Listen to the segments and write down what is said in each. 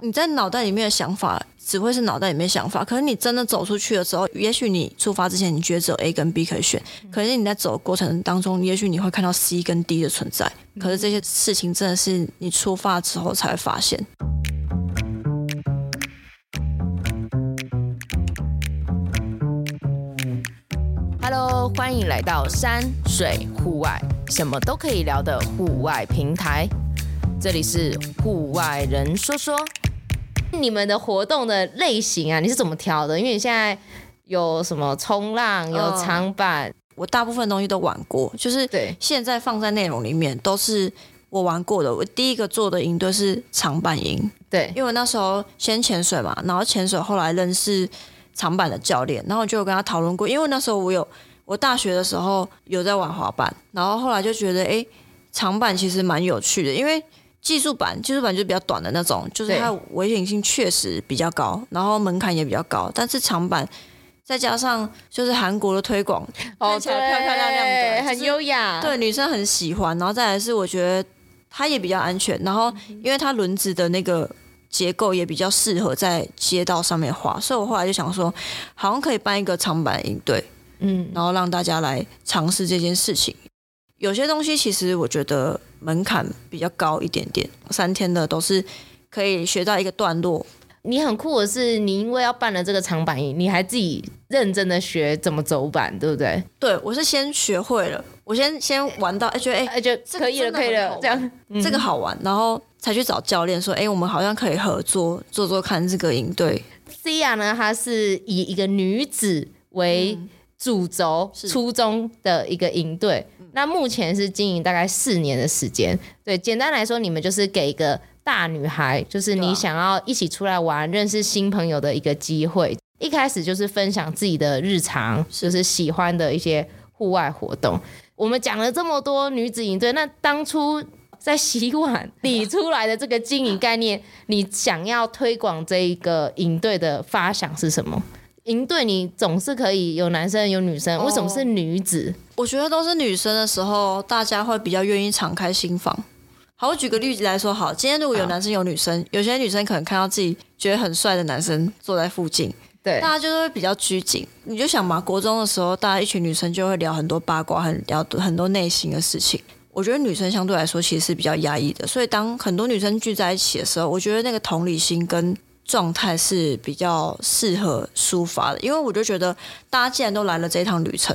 你在脑袋里面的想法只会是脑袋里面想法，可是你真的走出去的时候，也许你出发之前你觉得只有 A 跟 B 可以选，可是你在走的过程当中，也许你会看到 C 跟 D 的存在，可是这些事情真的是你出发之后才会发现。Hello，欢迎来到山水户外，什么都可以聊的户外平台。这里是户外人说说。你们的活动的类型啊，你是怎么挑的？因为你现在有什么冲浪，有长板，我大部分东西都玩过，就是对。现在放在内容里面都是我玩过的。我第一个做的营队是长板营，对，因为我那时候先潜水嘛，然后潜水后来认识长板的教练，然后就有跟他讨论过。因为那时候我有。我大学的时候有在玩滑板，然后后来就觉得，哎，长板其实蛮有趣的，因为技术版，技术版就是比较短的那种，就是它危险性确实比较高，然后门槛也比较高。但是长板再加上就是韩国的推广，哦、看起来漂漂亮亮的，很优雅，对女生很喜欢。然后再来是我觉得它也比较安全，然后因为它轮子的那个结构也比较适合在街道上面滑，所以我后来就想说，好像可以办一个长板营队。嗯，然后让大家来尝试这件事情。有些东西其实我觉得门槛比较高一点点，三天的都是可以学到一个段落。你很酷的是，你因为要办了这个长板营，你还自己认真的学怎么走板，对不对？对，我是先学会了，我先先玩到哎觉得哎觉得可以了可以了，这样、嗯、这个好玩，然后才去找教练说，哎，我们好像可以合作做做看这个营队。Cia 呢，她是以一个女子为、嗯主轴初衷的一个营队，那目前是经营大概四年的时间。对，简单来说，你们就是给一个大女孩，就是你想要一起出来玩、认识新朋友的一个机会。一开始就是分享自己的日常，就是喜欢的一些户外活动。我们讲了这么多女子营队，那当初在洗碗理出来的这个经营概念，你想要推广这一个营队的发想是什么？营队你总是可以有男生有女生，为什么是女子？哦，我觉得都是女生的时候，大家会比较愿意敞开心房。好，我举个例子来说，好，今天如果有男生有女生，有些女生可能看到自己觉得很帅的男生坐在附近，对，大家就会比较拘谨。你就想嘛，国中的时候，大家一群女生就会聊很多八卦，很聊很多内心的事情。我觉得女生相对来说其实是比较压抑的，所以当很多女生聚在一起的时候，我觉得那个同理心跟状态是比较适合抒发的，因为我就觉得大家既然都来了这一趟旅程，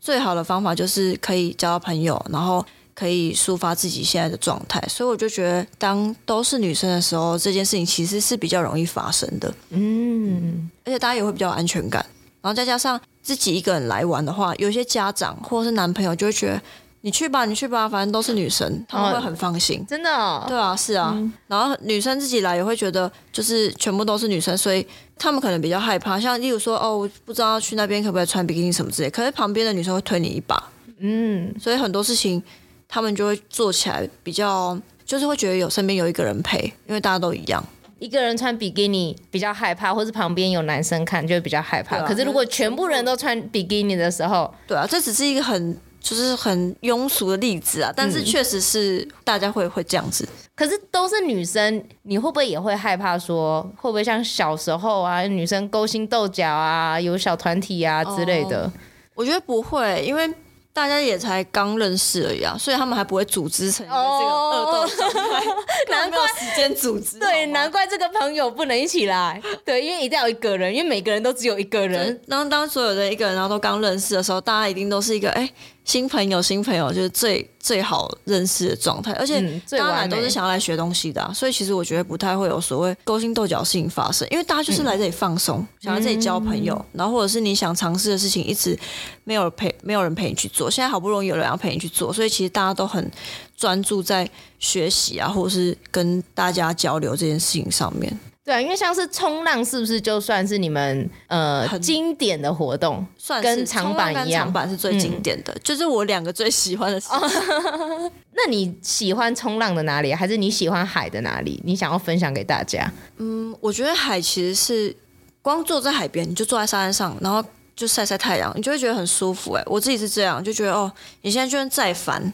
最好的方法就是可以交到朋友，然后可以抒发自己现在的状态。所以我就觉得，当都是女生的时候，这件事情其实是比较容易发生的。嗯，而且大家也会比较有安全感。然后再加上自己一个人来玩的话，有些家长或者是男朋友就会觉得。你去吧，你去吧，反正都是女生，他们会很放心。真的哦？对啊，是啊。嗯。然后女生自己来也会觉得，就是全部都是女生，所以他们可能比较害怕。像例如说，哦，我不知道去那边可不可以穿比基尼什么之类，可是旁边的女生会推你一把。嗯。所以很多事情他们就会做起来比较，就是会觉得有身边有一个人陪，因为大家都一样。一个人穿比基尼比较害怕，或是旁边有男生看就会比较害怕。啊。可是如果全部人都穿比基尼的时候，对啊，这只是一个很。就是很庸俗的例子啊，但是确实是大家会会这样子。可是都是女生，你会不会也会害怕说，会不会像小时候啊，女生勾心斗角啊，有小团体啊之类的？哦，我觉得不会，因为。大家也才刚认识而已啊，所以他们还不会组织成一个这个恶斗状态，难怪时间组织。对，难怪这个朋友不能一起来。对，因为一定要有一个人，因为每个人都只有一个人。当当所有的一个人，然后都刚认识的时候，大家一定都是一个哎。欸新朋友，新朋友就是最最好认识的状态，而且大家来都是想要来学东西的，啊，所以其实我觉得不太会有所谓勾心斗角的事情发生，因为大家就是来这里放松，嗯，想来这里交朋友，然后或者是你想尝试的事情一直没有陪，没有人陪你去做，现在好不容易有人要陪你去做，所以其实大家都很专注在学习啊，或者是跟大家交流这件事情上面。对，因为像是冲浪，是不是就算是你们呃经典的活动？算是跟长板一样，长板是最经典的，嗯、就是我两个最喜欢的 那你喜欢冲浪的哪里？还是你喜欢海的哪里？你想要分享给大家？嗯，我觉得海其实是光坐在海边，你就坐在沙滩上，然后就晒晒太阳，你就会觉得很舒服。哎，我自己是这样，就觉得哦，你现在就算再烦，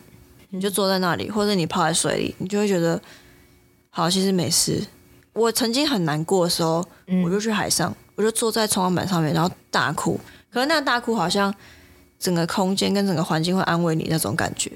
你就坐在那里，或者你泡在水里，你就会觉得好，其实没事。我曾经很难过的时候，嗯、我就去海上，我就坐在冲浪板上面，然后大哭。可是那个大哭好像整个空间跟整个环境会安慰你那种感觉。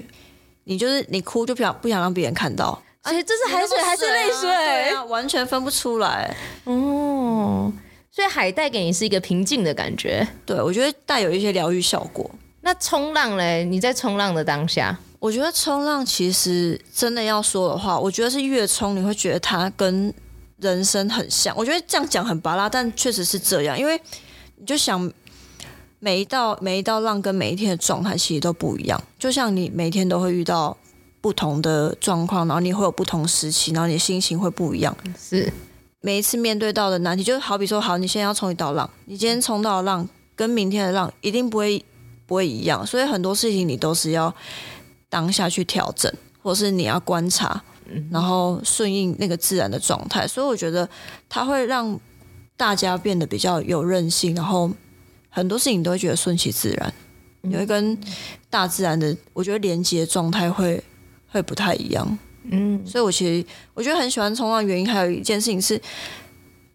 你就是你哭就不想不想让别人看到，而且这是海水还是泪水，完全分不出来。哦，所以海带给你是一个平静的感觉。对，我觉得带有一些疗愈效果。那冲浪嘞？你在冲浪的当下？我觉得冲浪其实真的要说的话，我觉得是越冲你会觉得它跟人生很像。我觉得这样讲很拔拉，但确实是这样，因为你就想每一道每一道浪跟每一天的状态其实都不一样。就像你每天都会遇到不同的状况，然后你会有不同时期，然后你的心情会不一样。是每一次面对到的难题，就好比说，好，你现在要冲一道浪，你今天冲到的浪跟明天的浪一定不会不会一样，所以很多事情你都是要。当下去调整，或是你要观察，然后顺应那个自然的状态，所以我觉得它会让大家变得比较有韧性，然后很多事情都会觉得顺其自然，你会跟大自然的我觉得连接状态会会不太一样。嗯，所以我其实我觉得很喜欢冲浪，原因还有一件事情是，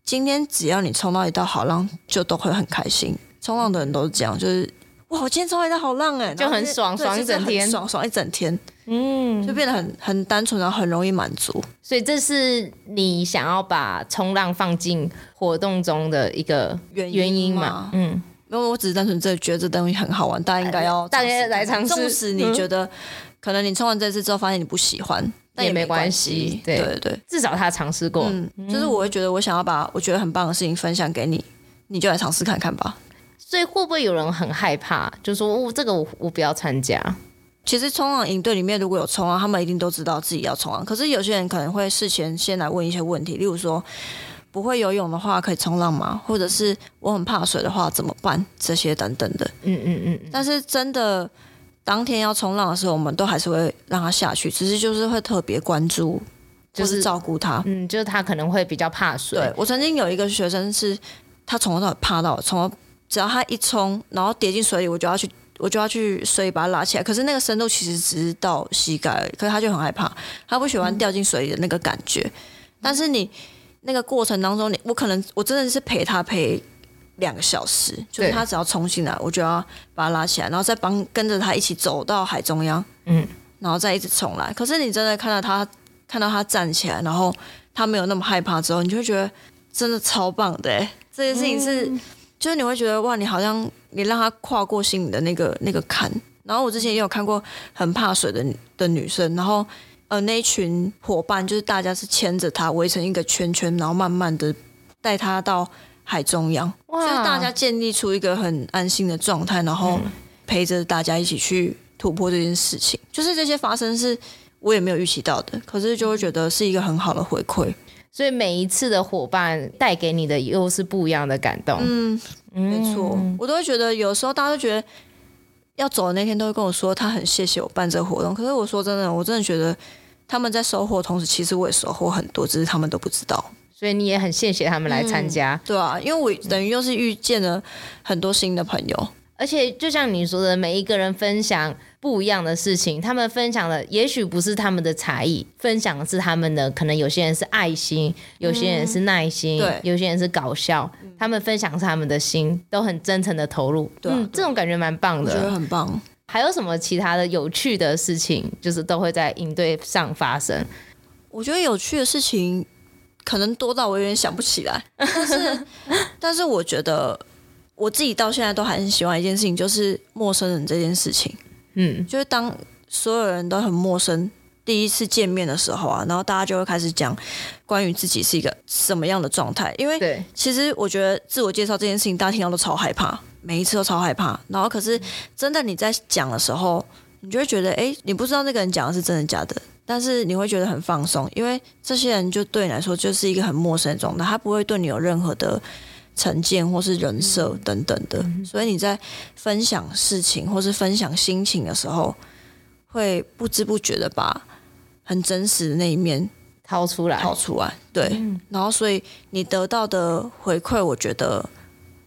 今天只要你冲到一道好浪，就都会很开心。冲浪的人都是这样，就是。哇！我今天冲一道好浪哎，就很爽，爽一整天，爽爽一整天，嗯，就变得很很单纯，然后很容易满足。所以这是你想要把冲浪放进活动中的一个原原因嘛？嗯，因为我只是单纯这觉得这东西很好玩，大家应该要大家来尝试。纵使你觉得可能你冲完这次之后发现你不喜欢，但也没关系。对对对，至少他尝试过。嗯，就是我会觉得我想要把我觉得很棒的事情分享给你，你就来尝试看看吧。所以会不会有人很害怕，就说哦，这个我我不要参加？其实冲浪营队里面如果有冲浪，他们一定都知道自己要冲浪。可是有些人可能会事前先来问一些问题，例如说不会游泳的话可以冲浪吗？或者是我很怕水的话怎么办？这些等等的。嗯嗯嗯。但是真的当天要冲浪的时候，我们都还是会让他下去，只是就是会特别关注，就是照顾他。嗯，就是他可能会比较怕水。对，我曾经有一个学生是，他从头到尾怕到从。只要他一冲，然后跌进水里，我就要去，我就要去水里把他拉起来。可是那个深度其实只是到膝盖而已，可是他就很害怕，他不喜欢掉进水里的那个感觉。嗯、但是你那个过程当中，你我可能我真的是陪他陪两个小时，就是他只要冲进来，我就要把他拉起来，然后再帮跟着他一起走到海中央，嗯，然后再一直冲来。可是你真的看到他看到他站起来，然后他没有那么害怕之后，你就会觉得真的超棒的，这件事情是。嗯就是你会觉得哇，你好像你让他跨过心里的那个那个坎。然后我之前也有看过很怕水的的女生，然后呃那一群伙伴就是大家是牵着她围成一个圈圈，然后慢慢的带她到海中央，就是大家建立出一个很安心的状态，然后陪着大家一起去突破这件事情。就是这些发生是我也没有预期到的，可是就会觉得是一个很好的回馈。所以每一次的伙伴带给你的又是不一样的感动。嗯，没错，我都会觉得有时候大家都觉得要走的那天都会跟我说他很谢谢我办这个活动。可是我说真的，我真的觉得他们在收获同时，其实我也收获很多，只是他们都不知道。所以你也很谢谢他们来参加。嗯，对啊，因为我等于又是遇见了很多新的朋友。而且就像你说的，每一个人分享不一样的事情，他们分享的也许不是他们的才艺，分享的是他们的可能有些人是爱心，有些人是耐心，嗯、对，有些人是搞笑，他们分享是他们的心，都很真诚的投入，对、啊，嗯，这种感觉蛮棒的，我觉得很棒。还有什么其他的有趣的事情，就是都会在营队上发生？我觉得有趣的事情可能多到我有点想不起来，但是，但是我觉得。我自己到现在都还很喜欢一件事情，就是陌生人这件事情。嗯，就是当所有人都很陌生，第一次见面的时候啊，然后大家就会开始讲关于自己是一个什么样的状态。因为其实我觉得自我介绍这件事情，大家听到都超害怕，每一次都超害怕。然后可是真的你在讲的时候，你就会觉得，哎，你不知道那个人讲的是真的假的，但是你会觉得很放松，因为这些人就对你来说就是一个很陌生的状态，他不会对你有任何的。成见或是人设等等的，所以你在分享事情或是分享心情的时候，会不知不觉的把很真实的那一面掏出来，掏出来。对，然后所以你得到的回馈，我觉得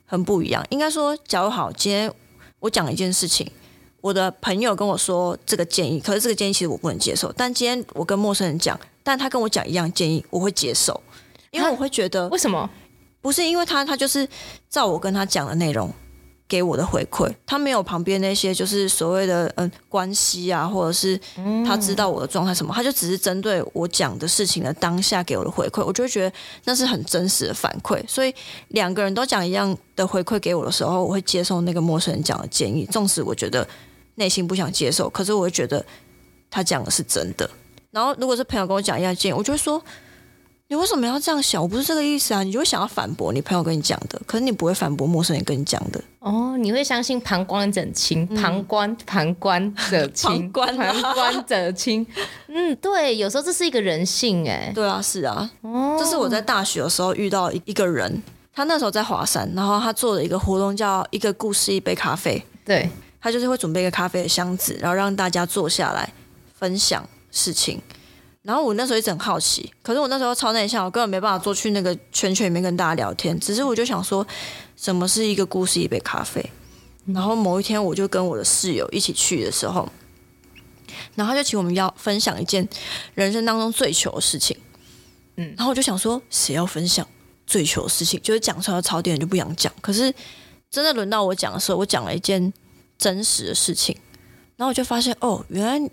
很不一样。应该说，假如好，今天我讲一件事情，我的朋友跟我说这个建议，可是这个建议其实我不能接受。但今天我跟陌生人讲，但他跟我讲一样建议，我会接受。因为我会觉得为什么？不是因为他，他就是照我跟他讲的内容给我的回馈，他没有旁边那些就是所谓的嗯关系啊，或者是他知道我的状态什么，他就只是针对我讲的事情的当下给我的回馈，我就会觉得那是很真实的反馈。所以两个人都讲一样的回馈给我的时候，我会接受那个陌生人讲的建议，纵使我觉得内心不想接受，可是我会觉得他讲的是真的。然后如果是朋友跟我讲一样建议，我就会说。你为什么要这样想？我不是这个意思啊！你就会想要反驳你朋友跟你讲的，可是你不会反驳陌生人跟你讲的。哦，你会相信旁观者清，旁观旁观者清，旁观、啊、旁观者清。嗯，对，有时候这是一个人性哎。对啊，是啊。哦，这是我在大学的时候遇到一一个人，他那时候在华山，然后他做了一个活动，叫一个故事一杯咖啡。对，他就是会准备一个咖啡的箱子，然后让大家坐下来分享事情。然后我那时候一直很好奇，可是我那时候超内向，我根本没办法坐去那个圈圈里面跟大家聊天。只是我就想说，什么是一个故事一杯咖啡？然后某一天我就跟我的室友一起去的时候，然后他就请我们要分享一件人生当中最糗的事情。嗯，然后我就想说，谁要分享最糗的事情？就是讲出来槽点就不想讲。可是真的轮到我讲的时候，我讲了一件真实的事情，然后我就发现，哦，原来。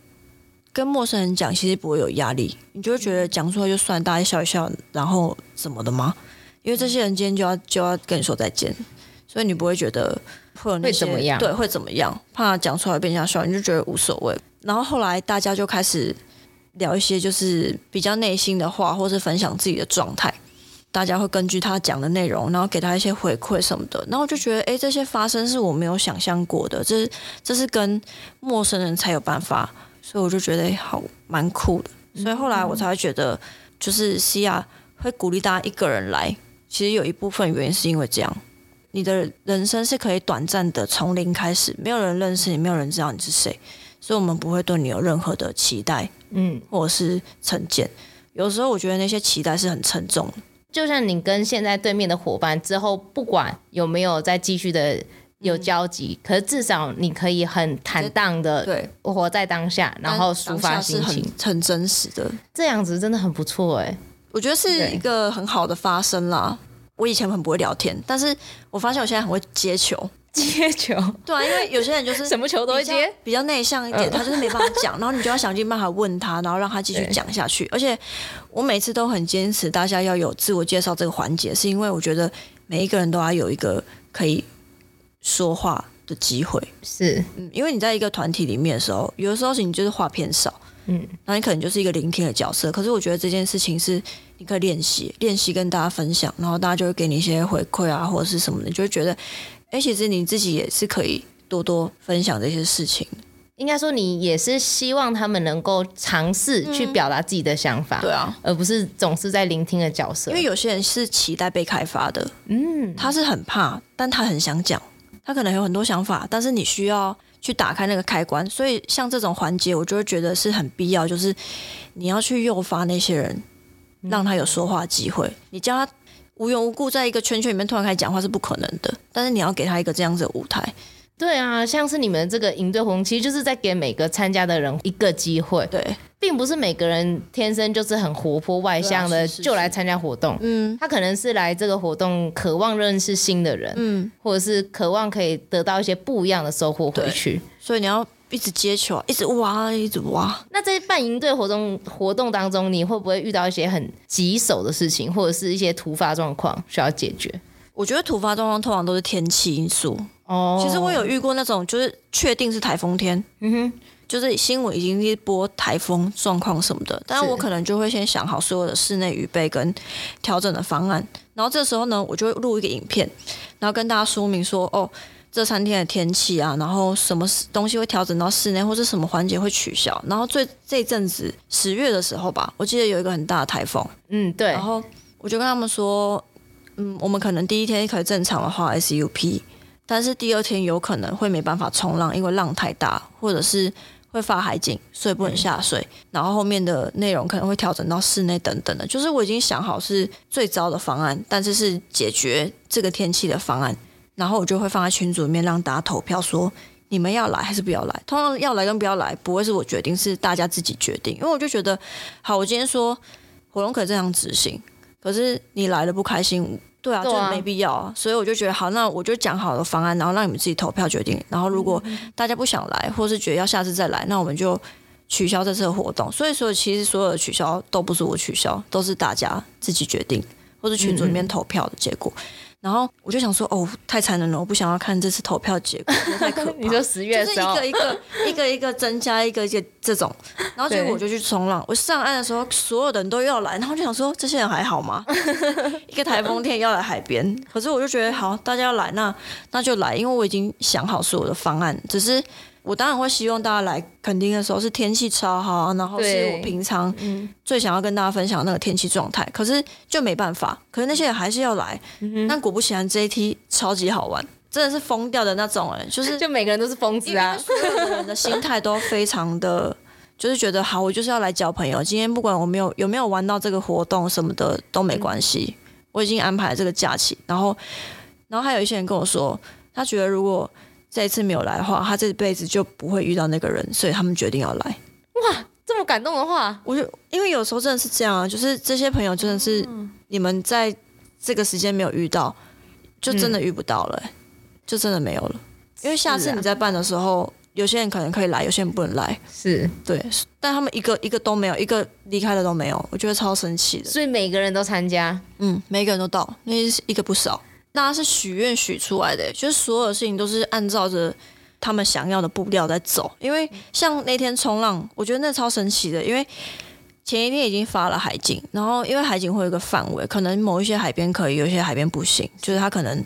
跟陌生人讲，其实不会有压力，你就会觉得讲出来就算，大家笑一笑，然后怎么的吗？因为这些人今天就要就要跟你说再见，所以你不会觉得会有那些会怎么样？对，会怎么样？怕讲出来被人家笑，你就觉得无所谓。然后后来大家就开始聊一些就是比较内心的话，或是分享自己的状态。大家会根据他讲的内容，然后给他一些回馈什么的。然后我就觉得，哎，这些发生是我没有想象过的，这是这是跟陌生人才有办法。所以我就觉得好蛮酷的，所以后来我才会觉得，就是 Sia 会鼓励大家一个人来，其实有一部分原因是因为这样，你的人生是可以短暂的从零开始，没有人认识你，没有人知道你是谁，所以我们不会对你有任何的期待，嗯，或者是成见。有时候我觉得那些期待是很沉重，就像你跟现在对面的伙伴之后，不管有没有再继续的。有交集，可是至少你可以很坦荡的对活在当下，然后抒发心情，很，很真实的，这样子真的很不错哎。我觉得是一个很好的发生啦。我以前很不会聊天，但是我发现我现在很会接球，接球。对啊，因为有些人就是什么球都会接，比较内向一点，他就是没办法讲，然后你就要想尽办法问他，然后让他继续讲下去。而且我每次都很坚持，大家要有自我介绍这个环节，是因为我觉得每一个人都要有一个可以。说话的机会是，嗯，因为你在一个团体里面的时候，有的时候是你就是话偏少，嗯，那你可能就是一个聆听的角色。可是我觉得这件事情是你可以练习，练习跟大家分享，然后大家就会给你一些回馈啊，或者是什么的，你就会觉得，哎、欸，其实你自己也是可以多多分享这些事情。应该说，你也是希望他们能够尝试去表达自己的想法，对啊，而不是总是在聆听的角色。因为有些人是期待被开发的，嗯，他是很怕，但他很想讲。他可能有很多想法，但是你需要去打开那个开关，所以像这种环节，我就会觉得是很必要，就是你要去诱发那些人，让他有说话机会。你叫他无缘无故在一个圈圈里面突然开始讲话是不可能的，但是你要给他一个这样子的舞台。对啊，像是你们这个营队活动，其实就是在给每个参加的人一个机会。对，并不是每个人天生就是很活泼外向的就来参加活动。嗯，他可能是来这个活动渴望认识新的人，嗯，或者是渴望可以得到一些不一样的收获回去。所以你要一直接球，一直挖，一直挖。那在办营队活动活动当中，你会不会遇到一些很棘手的事情，或者是一些突发状况需要解决？我觉得突发状况通常都是天气因素。哦，其实我有遇过那种，就是确定是台风天，嗯哼，就是新闻已经一播台风状况什么的，但是。我可能就会先想好所有的室内预备跟调整的方案，然后这时候呢，我就会录一个影片，然后跟大家说明说，哦，这三天的天气啊，然后什么东西会调整到室内，或者什么环节会取消，然后最这阵子十月的时候吧，我记得有一个很大的台风，嗯，对，然后我就跟他们说，嗯，我们可能第一天可以正常的画 SUP。但是第二天有可能会没办法冲浪，因为浪太大，或者是会发海警，所以不能下水。然后后面的内容可能会调整到室内等等的，就是我已经想好是最糟的方案，但是是解决这个天气的方案。然后我就会放在群组里面让大家投票，说你们要来还是不要来。通常要来跟不要来不会是我决定，是大家自己决定。因为我就觉得，好，我今天说活动可以这样执行。可是你来了不开心，对啊，就没必要啊。所以我就觉得好，那我就讲好的方案，然后让你们自己投票决定。然后如果大家不想来，或是觉得要下次再来，那我们就取消这次的活动。所以说，其实所有的取消都不是我取消，都是大家自己决定，或是群组里面投票的结果。然后我就想说，哦，太残忍了，我不想要看这次投票结果，太可 怕。你说十月就是一个一个一个一个增加一个一个这种，然后结果我就去冲浪。我上岸的时候，所有的人都要来，然后就想说，这些人还好吗？一个台风天要来海边，可是我就觉得好，大家要来，那那就来，因为我已经想好所有的方案，只是。我当然会希望大家来垦丁的时候是天气超好，然后是我平常最想要跟大家分享那个天气状态。可是就没办法，可是那些人还是要来。但果不其然，这一梯超级好玩，真的是疯掉的那种哎，就是 就每个人都是疯子啊，所有的人的心态都非常的，就是觉得好，我就是要来交朋友。今天不管我没有有没有玩到这个活动什么的都没关系，我已经安排了这个假期。然后，然后还有一些人跟我说，他觉得如果。这一次没有来的话，他这辈子就不会遇到那个人，所以他们决定要来。哇，这么感动的话，我就因为有时候真的是这样啊，就是这些朋友真的是你们在这个时间没有遇到，就真的遇不到了，就真的没有了。因为下次你在办的时候，有些人可能可以来，有些人不能来，是对，但他们一个一个都没有，一个离开的都没有，我觉得超生气的。所以每个人都参加，嗯，每个人都到，那一个不少。大家是许愿许出来的，就是所有的事情都是按照着他们想要的步调在走。因为像那天冲浪，我觉得那超神奇的，因为前一天已经发了海景，然后因为海景会有一个范围，可能某一些海边可以，有些海边不行。就是他可能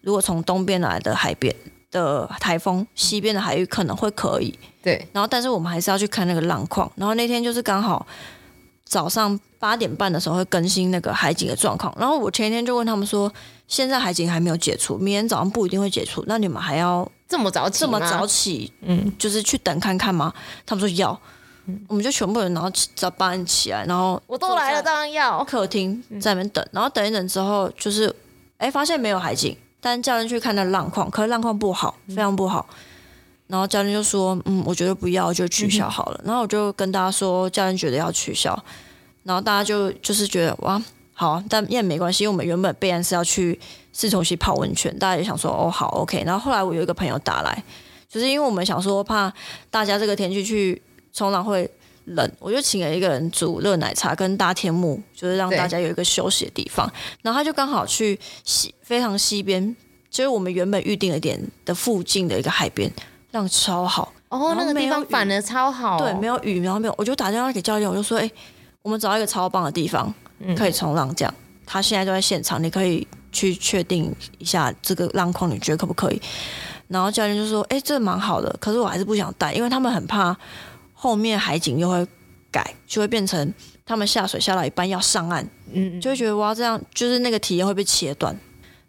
如果从东边来的海边的台风，西边的海域可能会可以。对。然后，但是我们还是要去看那个浪况。然后那天就是刚好早上八点半的时候会更新那个海景的状况。然后我前一天就问他们说。现在海景还没有解除，明天早上不一定会解除。那你们还要这么早起？这么早起？嗯，就是去等看看吗？他们说要，嗯、我们就全部人然后早八点起来，然后我都来了，当然要。客厅在那边等，然后等一等之后，就是哎，发现没有海景，但教练去看那浪况，可是浪况不好，非常不好。然后教练就说：“嗯，我觉得不要，就取消好了。嗯”然后我就跟大家说，教练觉得要取消，然后大家就就是觉得哇。好，但也没关系，因为我们原本备案是要去四重溪泡温泉，大家也想说哦好 OK。然后后来我有一个朋友打来，就是因为我们想说怕大家这个天气去冲浪会冷，我就请了一个人煮热奶茶跟搭天幕，就是让大家有一个休息的地方。然后他就刚好去西非常西边，就是我们原本预定的点的附近的一个海边，浪超好哦，那个地方反而超好，对，没有雨，然后没有，我就打电话给教练，我就说哎，我们找一个超棒的地方。可以冲浪这样，他现在就在现场，你可以去确定一下这个浪况，你觉得可不可以？然后教练就说：“哎、欸，这蛮好的，可是我还是不想带，因为他们很怕后面海景又会改，就会变成他们下水下到一半要上岸，嗯，就会觉得哇，这样就是那个体验会被切断。”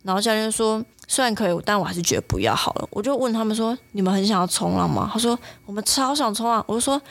然后教练就说：“虽然可以，但我还是觉得不要好了。”我就问他们说：“你们很想要冲浪吗？”他说：“我们超想冲浪。”我就说：“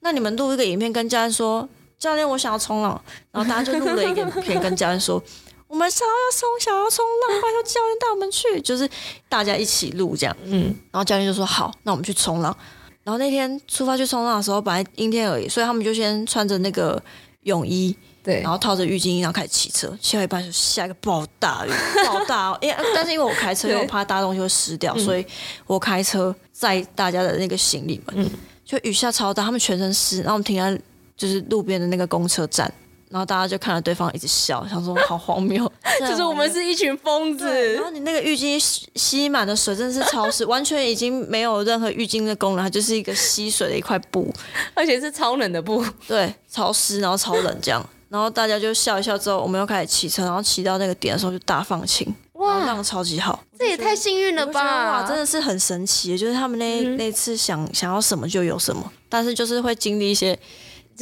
那你们录一个影片跟教练说。”教练，我想要冲浪，然后大家就录了一个影片跟教练说：“ 我们想要冲，想要冲浪，拜托教练带我们去。”就是大家一起录这样，嗯，然后教练就说：“好，那我们去冲浪。”然后那天出发去冲浪的时候，本来阴天而已，所以他们就先穿着那个泳衣，对，然后套着浴巾，然后开始骑车。骑到一半就下一个暴大雨，暴大哦！因为但是因为我开车，因为我怕大东西会湿掉，所以我开车载大家的那个行李们，就雨下超大，他们全身湿，然后我们停在。就是路边的那个公车站，然后大家就看着对方一直笑，想说 好荒谬，就是我们是一群疯子。然后你那个浴巾吸满的水真的是超湿，完全已经没有任何浴巾的功能，它就是一个吸水的一块布，而且是超冷的布，对，超湿然后超冷这样。然后大家就笑一笑之后，我们又开始骑车，然后骑到那个点的时候就大放晴，哇，浪超级好，这也太幸运了吧！哇，真的是很神奇，就是他们那、嗯、那次想想要什么就有什么，但是就是会经历一些。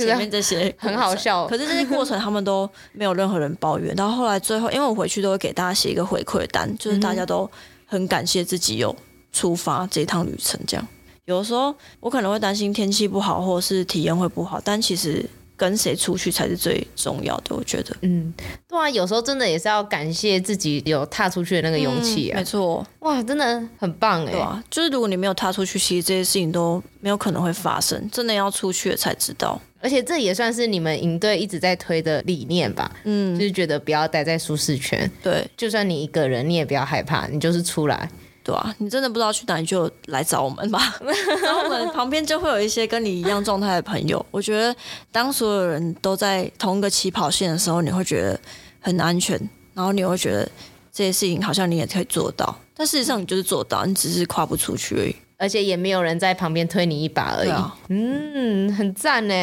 前面这些很好笑，可是这些过程他们都没有任何人抱怨。到后后来最后，因为我回去都会给大家写一个回馈单，就是大家都很感谢自己有出发这一趟旅程。这样有的时候我可能会担心天气不好，或者是体验会不好，但其实跟谁出去才是最重要的。我觉得，嗯，对啊，有时候真的也是要感谢自己有踏出去的那个勇气啊。嗯、没错，哇，真的很棒哎。对啊，就是如果你没有踏出去，其实这些事情都没有可能会发生。真的要出去了才知道。而且这也算是你们营队一直在推的理念吧？嗯，就是觉得不要待在舒适圈。对，就算你一个人，你也不要害怕，你就是出来。对啊，你真的不知道去哪里，就来找我们吧。然后我们旁边就会有一些跟你一样状态的朋友。我觉得，当所有人都在同一个起跑线的时候，你会觉得很安全，然后你会觉得这些事情好像你也可以做到。但事实上，你就是做到，你只是跨不出去而已。而且也没有人在旁边推你一把而已。啊、嗯，很赞呢。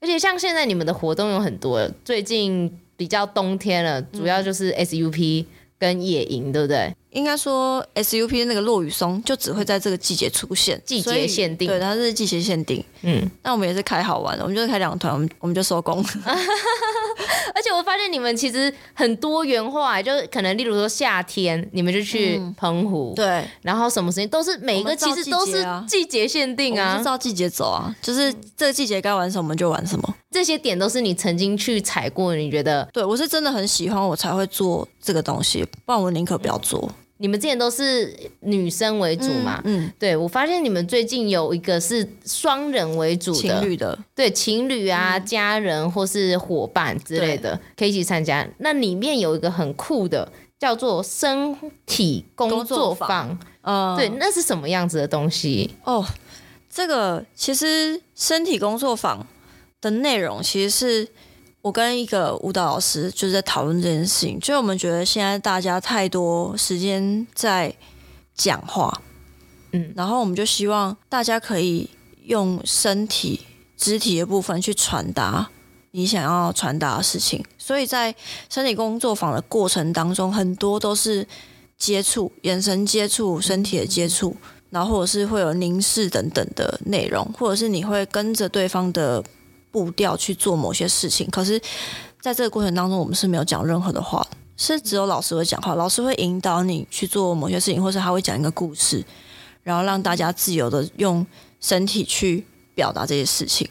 而且像现在你们的活动有很多，最近比较冬天了，主要就是 SUP 跟野营，对不对？应该说，SUP 那个落雨松就只会在这个季节出现，季节限定。对，它是季节限定。嗯，那我们也是开好玩的，我们就是开两团，我们我们就收工。而且我发现你们其实很多元化，就是可能例如说夏天，你们就去澎湖，嗯、对，然后什么时间都是每一个其实都是季节限定啊，是照季节走啊，就是这个季节该玩什么就玩什么。这些点都是你曾经去踩过，你觉得？对，我是真的很喜欢，我才会做这个东西，不然我宁可不要做。你们之前都是女生为主嘛？嗯，嗯对，我发现你们最近有一个是双人为主的，情侣的，对，情侣啊、嗯、家人或是伙伴之类的，可以一起参加。那里面有一个很酷的，叫做身体工作坊。嗯，对，那是什么样子的东西？哦，这个其实身体工作坊的内容其实是。我跟一个舞蹈老师就是在讨论这件事情，就我们觉得现在大家太多时间在讲话，嗯，然后我们就希望大家可以用身体、肢体的部分去传达你想要传达的事情。所以在身体工作坊的过程当中，很多都是接触、眼神接触、身体的接触，然后或者是会有凝视等等的内容，或者是你会跟着对方的。步调去做某些事情，可是在这个过程当中，我们是没有讲任何的话，是只有老师会讲话，老师会引导你去做某些事情，或是他会讲一个故事，然后让大家自由的用身体去表达这些事情。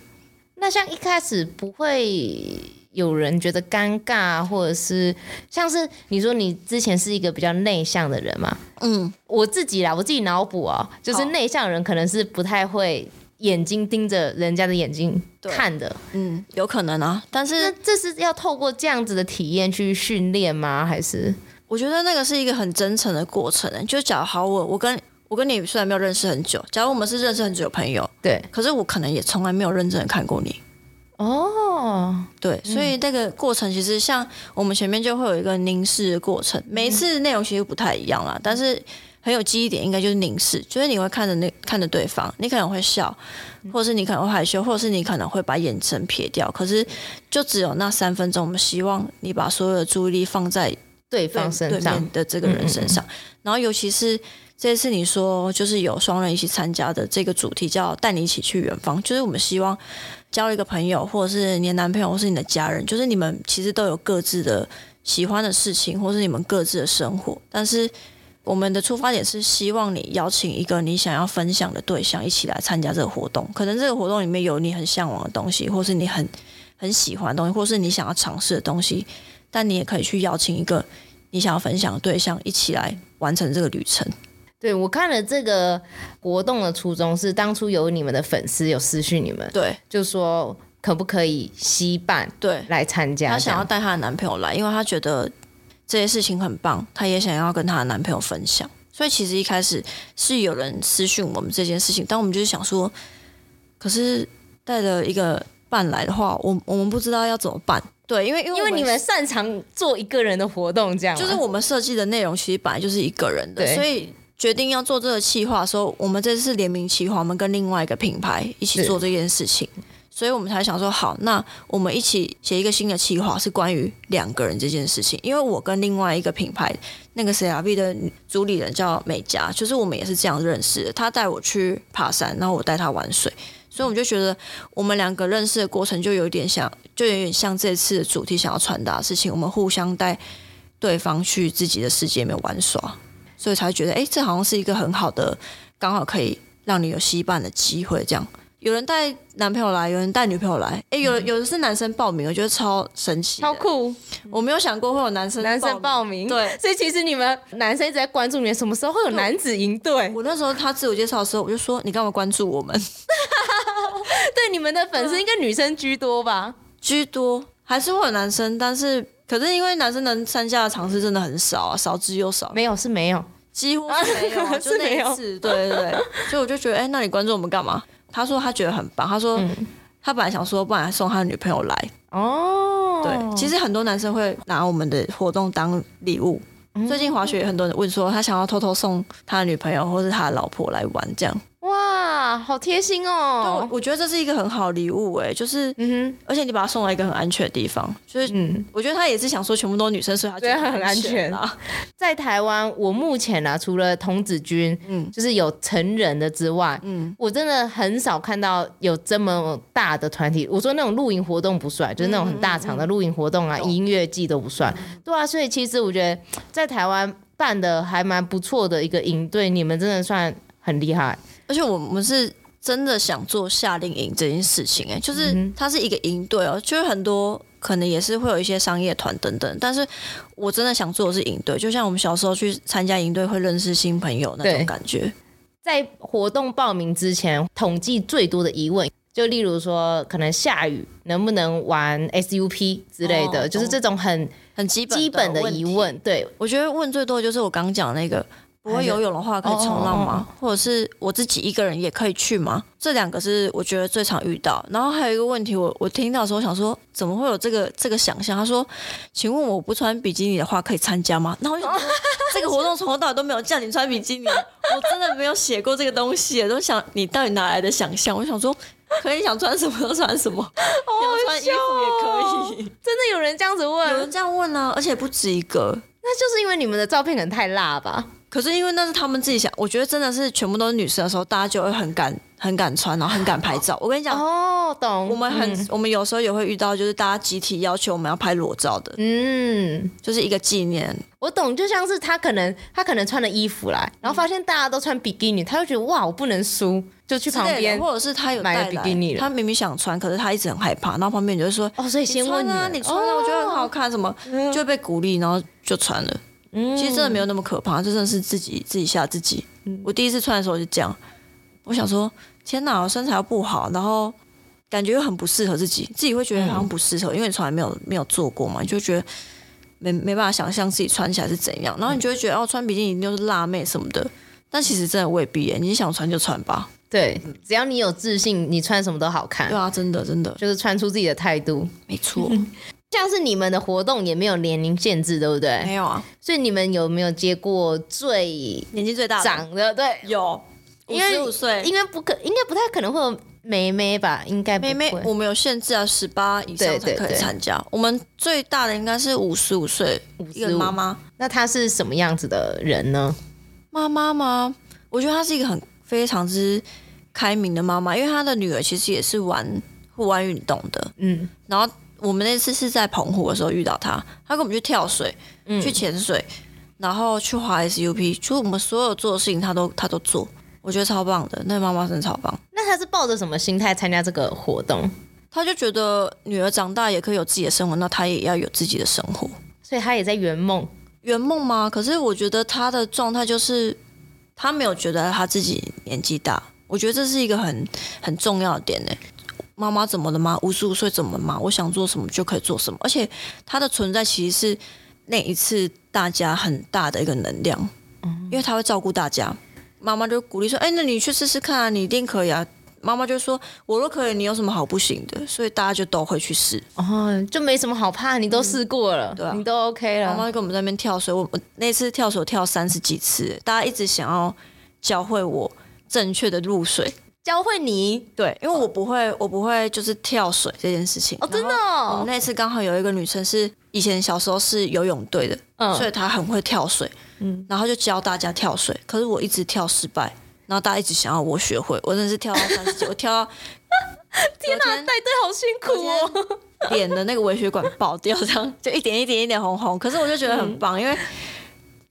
那像一开始不会有人觉得尴尬，或者是像是你说你之前是一个比较内向的人嘛？嗯，我自己啦，我自己脑补啊，就是内向的人可能是不太会。眼睛盯着人家的眼睛看的，嗯，有可能啊。但是这是要透过这样子的体验去训练吗？还是我觉得那个是一个很真诚的过程。就假如好，我我跟我跟你虽然没有认识很久，假如我们是认识很久的朋友，对，可是我可能也从来没有认真的看过你。哦，对，所以那个过程其实像我们前面就会有一个凝视的过程，每一次内容其实不太一样啦，但是。很有记忆点，应该就是凝视，就是你会看着那看着对方，你可能会笑，或者是你可能会害羞，或者是你可能会把眼神撇掉。可是就只有那三分钟，我们希望你把所有的注意力放在对方身上的这个人身上。嗯嗯嗯，然后尤其是这次你说就是有双人一起参加的这个主题叫带你一起去远方，就是我们希望交了一个朋友，或者是你的男朋友，或是你的家人，就是你们其实都有各自的喜欢的事情，或是你们各自的生活，但是。我们的出发点是希望你邀请一个你想要分享的对象一起来参加这个活动。可能这个活动里面有你很向往的东西，或是你很很喜欢的东西，或是你想要尝试的东西。但你也可以去邀请一个你想要分享的对象一起来完成这个旅程。对，我看了这个活动的初衷是，当初有你们的粉丝有私讯你们，对，就说可不可以吸伴对来参加？她想要带她的男朋友来，因为她觉得。这些事情很棒，她也想要跟她的男朋友分享，所以其实一开始是有人私讯我们这件事情，但我们就是想说，可是带着一个伴来的话，我我们不知道要怎么办。对，因为因为因为你们擅长做一个人的活动，这样就是我们设计的内容其实本来就是一个人的，所以决定要做这个企划的时候，我们这次联名企划，我们跟另外一个品牌一起做这件事情。所以我们才想说，好，那我们一起写一个新的企划，是关于两个人这件事情。因为我跟另外一个品牌那个 CRV 的主理人叫美嘉，就是我们也是这样认识的。他带我去爬山，然后我带他玩水，所以我们就觉得我们两个认识的过程就有点像，就有点像这次的主题想要传达的事情。我们互相带对方去自己的世界里面玩耍，所以才觉得，哎，这好像是一个很好的，刚好可以让你有携伴的机会，这样。有人带男朋友来，有人带女朋友来，哎、欸，有有的是男生报名，我觉得超神奇，超酷。我没有想过会有男生男生报名，对，所以其实你们男生一直在关注你们什么时候会有男子营队。我那时候他自我介绍的时候，我就说你干嘛关注我们？对，你们的粉丝应该女生居多吧？居多，还是会有男生，但是可是因为男生能参加的尝试真的很少啊，少之又少。没有是没有，几乎是没有，啊、就那一次，对对对，所以我就觉得，哎、欸，那你关注我们干嘛？他说他觉得很棒，他说、嗯、他本来想说，不然送他的女朋友来哦。对，其实很多男生会拿我们的活动当礼物。嗯、最近滑雪很多人问说，他想要偷偷送他的女朋友或是他的老婆来玩这样。哇，好贴心哦！我觉得这是一个很好礼物哎，就是，嗯哼，而且你把它送到一个很安全的地方，就是，嗯，我觉得他也是想说全部都是女生，所以他觉得很安全啊。在台湾，我目前啊，除了童子军，嗯，就是有成人的之外，嗯，我真的很少看到有这么大的团体。我说那种露营活动不算，就是那种很大场的露营活动啊，嗯嗯嗯、音乐季都不算。对啊，所以其实我觉得在台湾办的还蛮不错的一个营队，你们真的算很厉害。而且我们是真的想做夏令营这件事情，哎，就是它是一个营队哦，就是很多可能也是会有一些商业团等等，但是我真的想做的是营队，就像我们小时候去参加营队会认识新朋友那种感觉。在活动报名之前，统计最多的疑问，就例如说可能下雨能不能玩 SUP 之类的，哦、就是这种很很基本基本的疑问。对，我觉得问最多的就是我刚讲那个。不会游泳的话可以冲浪吗？Oh, oh, oh, oh. 或者是我自己一个人也可以去吗？这两个是我觉得最常遇到。然后还有一个问题我，我我听到的时候想说，怎么会有这个这个想象？他说：“请问我不穿比基尼的话可以参加吗？”然后我就说 这个活动从头到尾都没有叫你穿比基尼，我真的没有写过这个东西，都想你到底哪来的想象？我想说，可以想穿什么就穿什么，想穿衣服也可以。真的有人这样子问？有人这样问呢、啊，而且不止一个。那就是因为你们的照片可能太辣吧？可是因为那是他们自己想，我觉得真的是全部都是女生的时候，大家就会很敢、很敢穿，然后很敢拍照。我跟你讲，哦，懂。我们很，嗯、我们有时候也会遇到，就是大家集体要求我们要拍裸照的，嗯，就是一个纪念。我懂，就像是他可能他可能穿了衣服来，然后发现大家都穿比基尼，他就觉得哇，我不能输，就去旁边，或者是他有买了比基尼，他明明想穿，可是他一直很害怕，然后旁边就会说，哦，所以先问你，你穿啊，我觉得很好看，什么就被鼓励，然后就穿了。嗯，其实真的没有那么可怕，这真的是自己自己吓自己。嗯，我第一次穿的时候就这样，我想说天哪，我身材又不好，然后感觉又很不适合自己，自己会觉得好像不适合，因为你从来没有没有做过嘛，你就觉得没没办法想象自己穿起来是怎样，然后你就会觉得哦，穿比基尼一定就是辣妹什么的，但其实真的未必耶，你想穿就穿吧。对，只要你有自信，你穿什么都好看。对啊，真的真的，就是穿出自己的态度，没错。像是你们的活动也没有年龄限制，对不对？没有啊。所以你们有没有接过最年纪最大的长的？对，有五十五岁，因为不可，应该不太可能会有妹妹吧？应该妹妹，我们有限制啊，十八以上才可以参加。我们最大的应该是五十五岁，一个妈妈。那她是什么样子的人呢？妈妈吗？我觉得她是一个很非常之开明的妈妈，因为她的女儿其实也是玩户外运动的，嗯，然后。我们那次是在澎湖的时候遇到他，他跟我们去跳水、嗯、去潜水，然后去滑 SUP，就我们所有做的事情他都他都做，我觉得超棒的。那妈妈真的超棒。那他是抱着什么心态参加这个活动？他就觉得女儿长大也可以有自己的生活，那他也要有自己的生活，所以他也在圆梦。圆梦吗？可是我觉得他的状态就是他没有觉得他自己年纪大，我觉得这是一个很很重要的点呢。妈妈怎么了吗？五十五岁怎么了吗？我想做什么就可以做什么，而且他的存在其实是那一次大家很大的一个能量，嗯，因为他会照顾大家。妈妈就鼓励说：“哎，那你去试试看啊，你一定可以啊。”妈妈就说：“我都可以，你有什么好不行的？”所以大家就都会去试，哦，就没什么好怕，你都试过了，嗯、对啊，你都 OK 了。妈妈就跟我们在那边跳水，我我那次跳水跳三十几次，大家一直想要教会我正确的入水。教会你对，因为我不会，我不会就是跳水这件事情哦，真的哦。我们那次刚好有一个女生是以前小时候是游泳队的，嗯，所以她很会跳水，嗯，然后就教大家跳水。可是我一直跳失败，然后大家一直想要我学会，我真的是跳到三十几，我跳到天哪，带队好辛苦哦，脸的那个微血管爆掉，这样就一点一点一点红红。可是我就觉得很棒，嗯，因为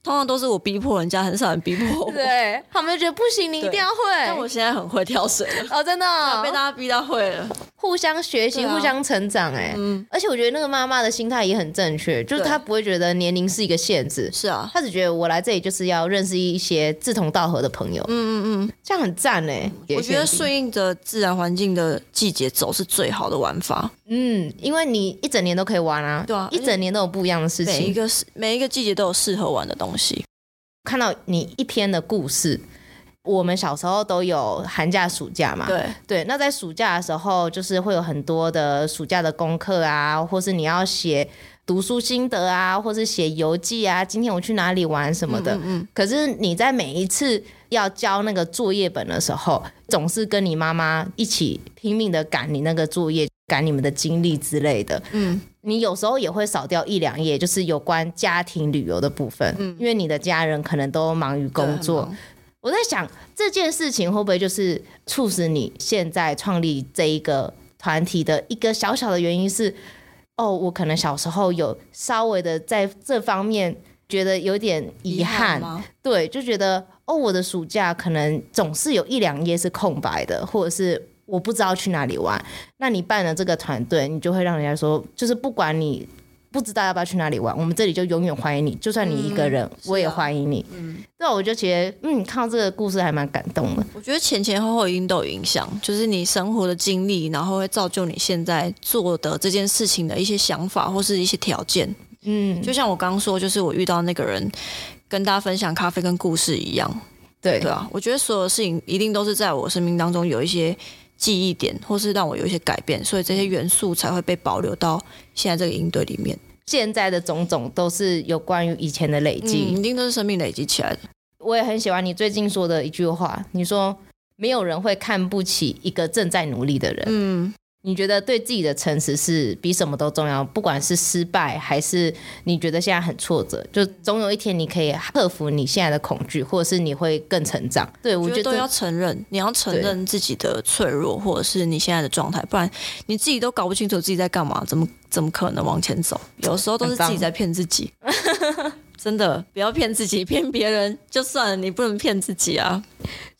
通常都是我逼迫人家，很少人逼迫我。对，他们就觉得不行，你一定要会。但我现在很会跳水了。哦，真的、哦，被大家逼到会了。互相学习，啊、互相成长，哎，嗯。而且我觉得那个妈妈的心态也很正确，就是她不会觉得年龄是一个限制。是啊，她只觉得我来这里就是要认识一些志同道合的朋友。嗯嗯嗯，这样很赞哎。我觉得顺应着自然环境的季节走是最好的玩法。嗯，因为你一整年都可以玩啊。对啊，一整年都有不一样的事情。每一个每一个季节都有适合玩的东西。看到你一篇的故事，我们小时候都有寒假、暑假嘛？对对。那在暑假的时候，就是会有很多的暑假的功课啊，或是你要写读书心得啊，或是写游记啊。今天我去哪里玩什么的。嗯，嗯。可是你在每一次要交那个作业本的时候，总是跟你妈妈一起拼命的赶你那个作业。赶你们的经历之类的，嗯，你有时候也会少掉一两页，就是有关家庭旅游的部分，嗯，因为你的家人可能都忙于工作。我在想这件事情会不会就是促使你现在创立这一个团体的一个小小的原因是，哦，我可能小时候有稍微的在这方面觉得有点遗憾，憾对，就觉得哦，我的暑假可能总是有一两页是空白的，或者是。我不知道去哪里玩，那你办了这个团队，你就会让人家说，就是不管你不知道要不要去哪里玩，我们这里就永远欢迎你，就算你一个人，嗯、我也欢迎你。嗯，对，我就觉得，嗯，看到这个故事还蛮感动的。我觉得前前后后一定都有影响，就是你生活的经历，然后会造就你现在做的这件事情的一些想法或是一些条件。嗯，就像我刚刚说，就是我遇到那个人，跟大家分享咖啡跟故事一样。对对啊，我觉得所有事情一定都是在我生命当中有一些。记忆点，或是让我有一些改变，所以这些元素才会被保留到现在这个营队里面。现在的种种都是有关于以前的累积，嗯，一定都是生命累积起来的。我也很喜欢你最近说的一句话，你说没有人会看不起一个正在努力的人。嗯。你觉得对自己的诚实是比什么都重要？不管是失败，还是你觉得现在很挫折，就总有一天你可以克服你现在的恐惧，或者是你会更成长。对，我觉得都要承认，你要承认自己的脆弱，或者是你现在的状态，不然你自己都搞不清楚自己在干嘛，怎么怎么可能往前走？有时候都是自己在骗自己，真的不要骗自己，骗别人就算了，你不能骗自己啊。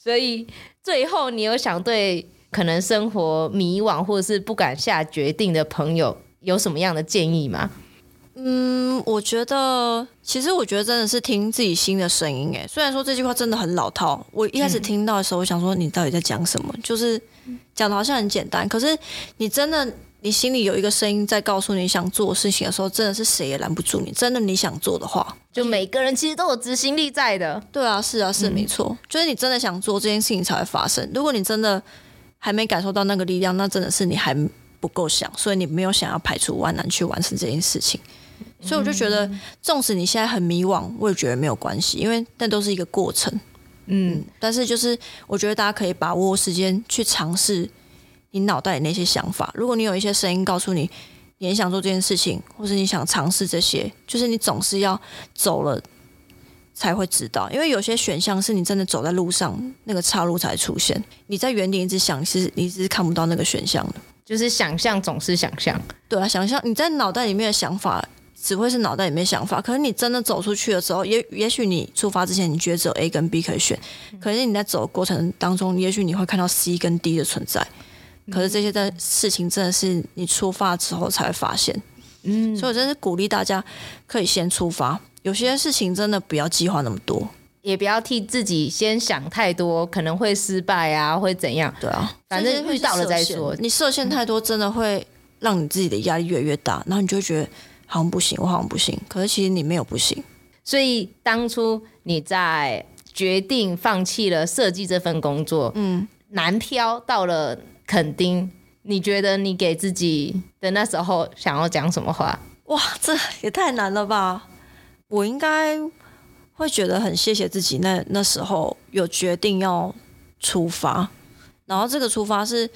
所以最后，你有想对？可能生活迷惘或者是不敢下决定的朋友，有什么样的建议吗？嗯，我觉得，其实我觉得真的是听自己心的声音。哎，虽然说这句话真的很老套，我一开始听到的时候，我想说你到底在讲什么？就是讲的好像很简单，可是你真的，你心里有一个声音在告诉你想做事情的时候，真的是谁也拦不住你。真的你想做的话，就每个人其实都有执行力在的。对啊，是啊，是没错，就是你真的想做这件事情才会发生。如果你真的还没感受到那个力量，那真的是你还不够想，所以你没有想要排除万难去完成这件事情。所以我就觉得，纵使你现在很迷惘，我也觉得没有关系，因为那都是一个过程。嗯，但是就是我觉得大家可以把握时间去尝试你脑袋里那些想法。如果你有一些声音告诉你，你很想做这件事情，或是你想尝试这些，就是你总是要走了。才会知道，因为有些选项是你真的走在路上，那个岔路才出现。你在原地一直想，其实你是看不到那个选项的。就是想象总是想象，对啊，想象你在脑袋里面的想法只会是脑袋里面想法。可是你真的走出去的时候，也也许你出发之前你觉得只有 A 跟 B 可以选，可是你在走的过程当中，也许你会看到 C 跟 D 的存在。可是这些的事情真的是你出发之后才会发现。嗯，所以我真是鼓励大家可以先出发。有些事情真的不要计划那么多，也不要替自己先想太多，可能会失败啊，会怎样？对啊，反正遇到了再说。你设限太多，真的会让你自己的压力越来越大，然后你就会觉得好像不行，我好像不行。可是其实你没有不行。所以当初你在决定放弃了设计这份工作，嗯，南漂到了垦丁，你觉得你给自己的那时候想要讲什么话？哇，这也太难了吧！我应该会觉得很谢谢自己那，那时候有决定要出发，然后这个出发是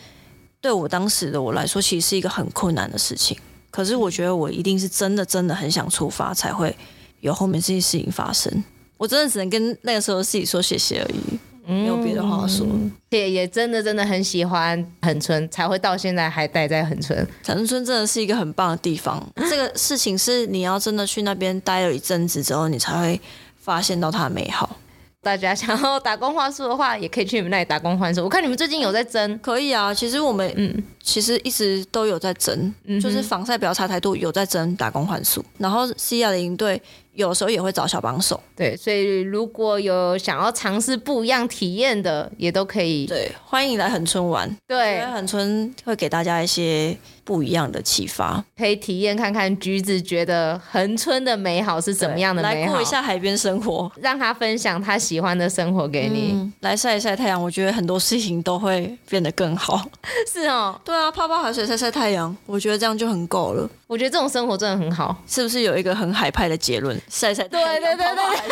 对我当时的我来说，其实是一个很困难的事情。可是我觉得我一定是真的真的很想出发，才会有后面这些事情发生。我真的只能跟那个时候自己说谢谢而已。没有别的话说，也、嗯、也真的真的很喜欢恒春，才会到现在还待在恒春。恒春真的是一个很棒的地方。这个事情是你要真的去那边待了一阵子之后，你才会发现到它的美好。大家想要打工换宿的话，也可以去你们那里打工换宿。我看你们最近有在争，可以啊。其实我们嗯，其实一直都有在争，嗯、就是防晒不要差太多，有在争打工换宿。然后 Cia 的营队有时候也会找小帮手，对。所以如果有想要尝试不一样体验的，也都可以。对，欢迎来恒春玩。对，恒春会给大家一些。不一样的启发，可以体验看看橘子觉得恒春的美好是怎么样的美好。来过一下海边生活，让他分享他喜欢的生活给你。嗯、来晒一晒太阳，我觉得很多事情都会变得更好。是哦，对啊，泡泡海水晒晒太阳，我觉得这样就很够了。我觉得这种生活真的很好，是不是有一个很海派的结论？晒晒太阳，对对对对，泡泡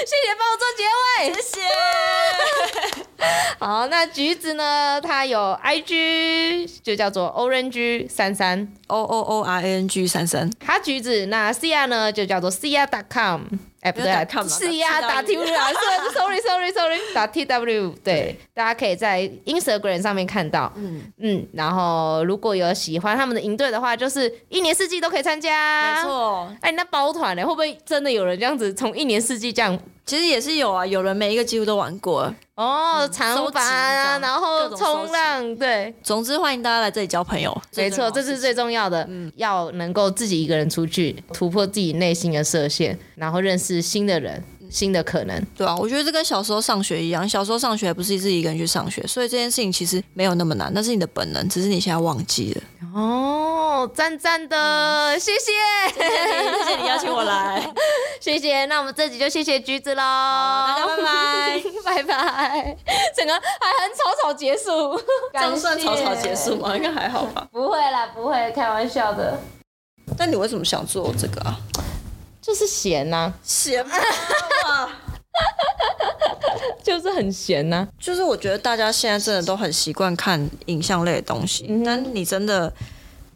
谢谢帮我做结尾，谢谢。好，那橘子呢？它有 IG，就叫做 Orange 三三 O O O R A N G 三三。它橘子，那 Cia 呢？就叫做 Cia.com。哎，不对是呀打 T W 啊，Sorry Sorry Sorry，打 T W。对，大家可以在 Instagram 上面看到。嗯嗯，然后如果有喜欢他们的营队的话，就是一年四季都可以参加。没错。哎，那包团呢？会不会真的有人这样子从一年四季这样？其实也是有啊，有人每一个几乎都玩过哦，长板啊，然后冲浪，对，总之欢迎大家来这里交朋友，没错，这是最重要的，嗯，要能够自己一个人出去突破自己内心的设限，然后认识新的人。新的可能，对啊，我觉得这跟小时候上学一样，小时候上学不是自己一个人去上学，所以这件事情其实没有那么难，那是你的本能，只是你现在忘记了。哦，赞赞的，嗯、谢谢，谢谢你，谢谢你邀请我来，谢谢。那我们这集就谢谢橘子喽，大家拜拜，拜拜。整个还很草草结束，这样算草草结束吗？应该还好吧？不会啦，不会，开玩笑的。那你为什么想做这个啊？就是闲呐、啊，闲嘛，就是很闲呐、啊。就是我觉得大家现在真的都很习惯看影像类的东西，嗯、但你真的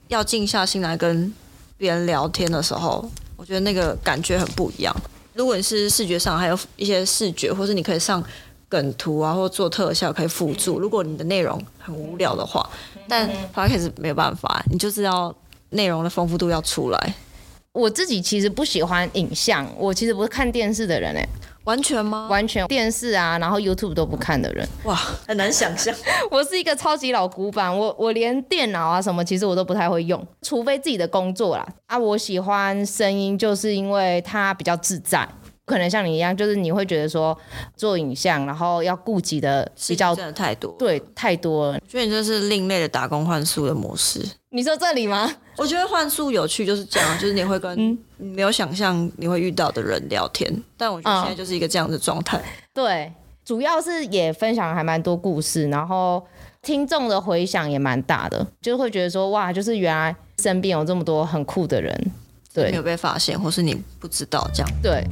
要静下心来跟别人聊天的时候，我觉得那个感觉很不一样。如果你是视觉上还有一些视觉，或是你可以上梗图啊，或做特效可以辅助。如果你的内容很无聊的话，但 Podcast 没有办法，你就是要内容的丰富度要出来。我自己其实不喜欢影像，我其实不是看电视的人哎，完全吗？完全电视啊，然后 YouTube 都不看的人，哇，很难想象。我是一个超级老古板，我我连电脑啊什么，其实我都不太会用，除非自己的工作啦。啊，我喜欢声音，就是因为它比较自在。可能像你一样，就是你会觉得说做影像，然后要顾及的比较真的太多，对，太多了。所以你这是另类的打工换宿的模式。你说这里吗？我觉得换宿有趣就是这样，就是你会跟你没有想象你会遇到的人聊天。但我觉得现在就是一个这样的状态。对，主要是也分享还蛮多故事，然后听众的回响也蛮大的，就会觉得说哇，就是原来身边有这么多很酷的人，对，没有被发现，或是你不知道这样。对。